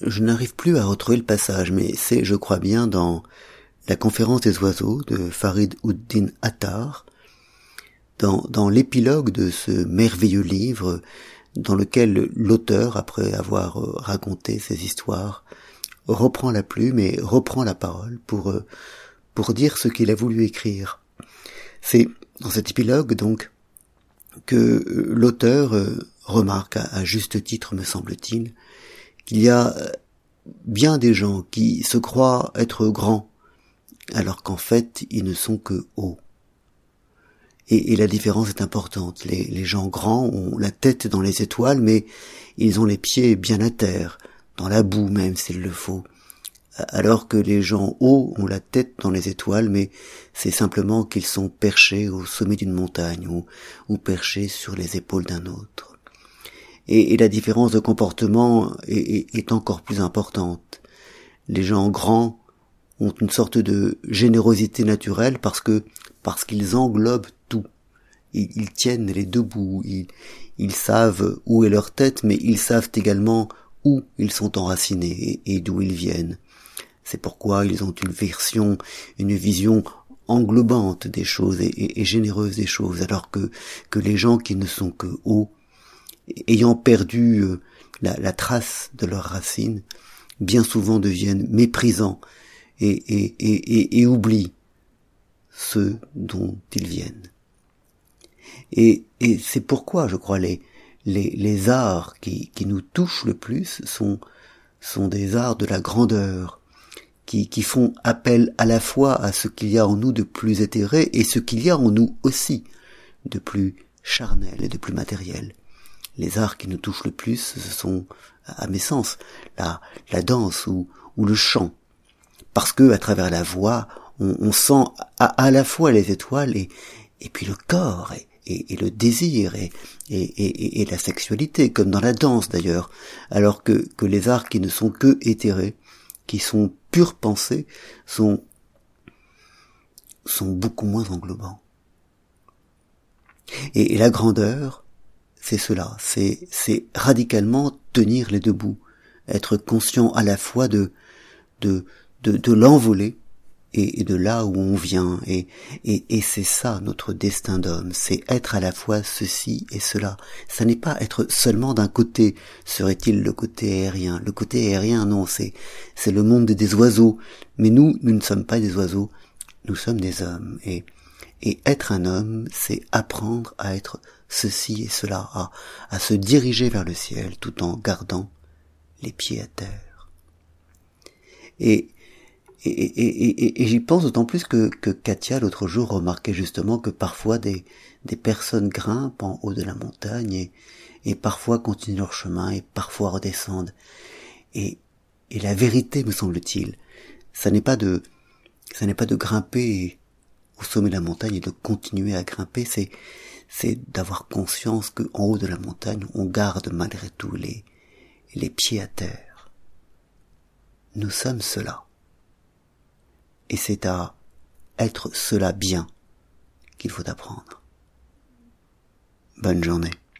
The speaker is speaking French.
je n'arrive plus à retrouver le passage, mais c'est, je crois bien, dans la conférence des oiseaux de Farid Ouddin Attar, dans, dans l'épilogue de ce merveilleux livre dans lequel l'auteur, après avoir euh, raconté ses histoires, reprend la plume et reprend la parole pour, euh, pour dire ce qu'il a voulu écrire. C'est dans cet épilogue, donc, que euh, l'auteur remarque, à, juste titre me semble-t-il, qu'il y a bien des gens qui se croient être grands, alors qu'en fait ils ne sont que hauts. Et, la différence est importante. Les, gens grands ont la tête dans les étoiles, mais ils ont les pieds bien à terre, dans la boue même s'il le faut. Alors que les gens hauts ont la tête dans les étoiles, mais c'est simplement qu'ils sont perchés au sommet d'une montagne ou perchés sur les épaules d'un autre. Et, et, la différence de comportement est, encore plus importante. Les gens grands ont une sorte de générosité naturelle parce que parce qu'ils englobent ils, tiennent les deux bouts, ils, savent où est leur tête, mais ils savent également où ils sont enracinés et, d'où ils viennent. C'est pourquoi ils ont une version, une vision englobante des choses et, généreuse des choses, alors que, que les gens qui ne sont que hauts, ayant perdu euh, la, trace de leurs racines, bien souvent deviennent méprisants et, et, oublient ceux dont ils viennent. Et, c'est pourquoi, je crois, les, les, arts qui, nous touchent le plus sont, sont des arts de la grandeur, qui, qui font appel à la fois à ce qu'il y a en nous de plus éthéré et ce qu'il y a en nous aussi de plus charnel et de plus matériel. Les arts qui nous touchent le plus, ce sont, à mes sens, la, la danse ou, ou le chant. Parce que, à travers la voix, on, sent à, la fois les étoiles et, et puis le corps et, et, le désir et, et, la sexualité, comme dans la danse d'ailleurs, alors que, que les arts qui ne sont que éthérés, qui sont pure pensée, sont, sont beaucoup moins englobants. Et, la grandeur, c'est cela, c'est, c'est radicalement tenir les deux bouts, être conscient à la fois de, de, de, de l'envoler et, de là où on vient. Et, et, c'est ça notre destin d'homme c'est être à la fois ceci et cela. Ça n'est pas être seulement d'un côté serait-il le côté aérien. Le côté aérien non c'est c'est le monde des oiseaux. Mais nous nous ne sommes pas des oiseaux nous sommes des hommes. Et et être un homme c'est apprendre à être ceci et cela à, se diriger vers le ciel tout en gardant les pieds à terre et et, j'y pense d'autant plus que, que Katia l'autre jour remarquait justement que parfois des, des personnes grimpent en haut de la montagne et, et parfois continuent leur chemin et parfois redescendent. Et, et la vérité, me semble-t-il, ça n'est pas de, ça n'est pas de grimper au sommet de la montagne et de continuer à grimper, c'est, c'est d'avoir conscience que en haut de la montagne, on garde malgré tout les, les pieds à terre. Nous sommes cela et c'est à être cela bien qu'il faut apprendre. Bonne journée.